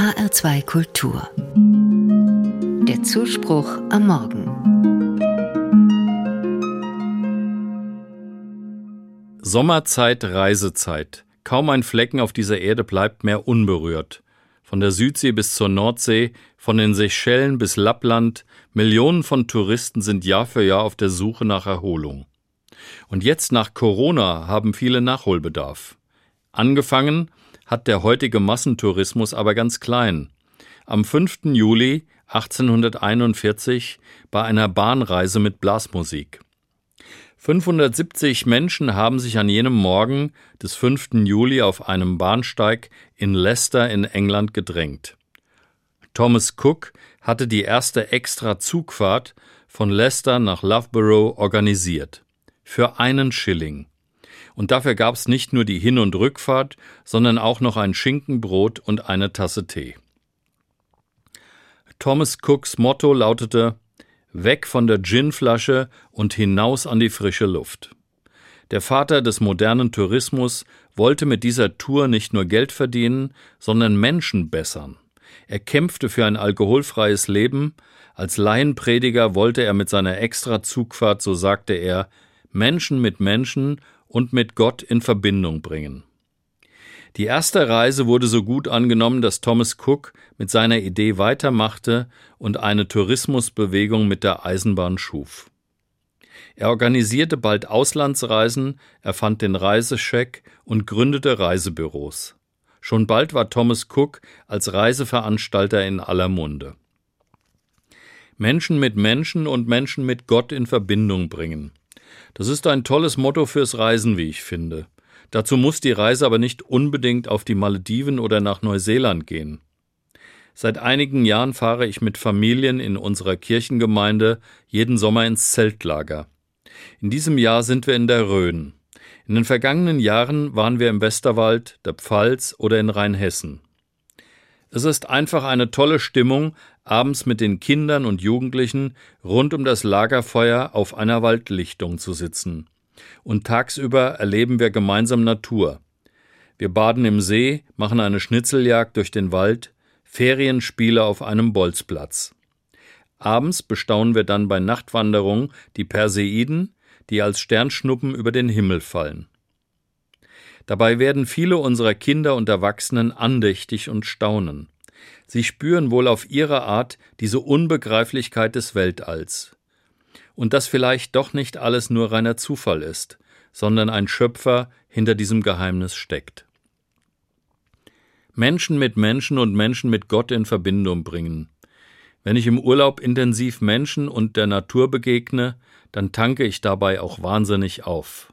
HR2 Kultur. Der Zuspruch am Morgen. Sommerzeit, Reisezeit. Kaum ein Flecken auf dieser Erde bleibt mehr unberührt. Von der Südsee bis zur Nordsee, von den Seychellen bis Lappland, Millionen von Touristen sind Jahr für Jahr auf der Suche nach Erholung. Und jetzt nach Corona haben viele Nachholbedarf. Angefangen hat der heutige Massentourismus aber ganz klein. Am 5. Juli 1841 bei einer Bahnreise mit Blasmusik. 570 Menschen haben sich an jenem Morgen des 5. Juli auf einem Bahnsteig in Leicester in England gedrängt. Thomas Cook hatte die erste extra Zugfahrt von Leicester nach Loughborough organisiert. Für einen Schilling und dafür gab es nicht nur die Hin- und Rückfahrt, sondern auch noch ein Schinkenbrot und eine Tasse Tee. Thomas Cooks Motto lautete Weg von der Ginflasche und hinaus an die frische Luft. Der Vater des modernen Tourismus wollte mit dieser Tour nicht nur Geld verdienen, sondern Menschen bessern. Er kämpfte für ein alkoholfreies Leben, als Laienprediger wollte er mit seiner Extra-Zugfahrt, so sagte er, Menschen mit Menschen und mit Gott in Verbindung bringen. Die erste Reise wurde so gut angenommen, dass Thomas Cook mit seiner Idee weitermachte und eine Tourismusbewegung mit der Eisenbahn schuf. Er organisierte bald Auslandsreisen, erfand den Reisescheck und gründete Reisebüros. Schon bald war Thomas Cook als Reiseveranstalter in aller Munde. Menschen mit Menschen und Menschen mit Gott in Verbindung bringen. Das ist ein tolles Motto fürs Reisen, wie ich finde. Dazu muss die Reise aber nicht unbedingt auf die Malediven oder nach Neuseeland gehen. Seit einigen Jahren fahre ich mit Familien in unserer Kirchengemeinde jeden Sommer ins Zeltlager. In diesem Jahr sind wir in der Rhön. In den vergangenen Jahren waren wir im Westerwald, der Pfalz oder in Rheinhessen. Es ist einfach eine tolle Stimmung, abends mit den Kindern und Jugendlichen rund um das Lagerfeuer auf einer Waldlichtung zu sitzen. Und tagsüber erleben wir gemeinsam Natur. Wir baden im See, machen eine Schnitzeljagd durch den Wald, Ferienspiele auf einem Bolzplatz. Abends bestaunen wir dann bei Nachtwanderung die Perseiden, die als Sternschnuppen über den Himmel fallen. Dabei werden viele unserer Kinder und Erwachsenen andächtig und staunen. Sie spüren wohl auf ihre Art diese Unbegreiflichkeit des Weltalls. Und dass vielleicht doch nicht alles nur reiner Zufall ist, sondern ein Schöpfer hinter diesem Geheimnis steckt. Menschen mit Menschen und Menschen mit Gott in Verbindung bringen. Wenn ich im Urlaub intensiv Menschen und der Natur begegne, dann tanke ich dabei auch wahnsinnig auf.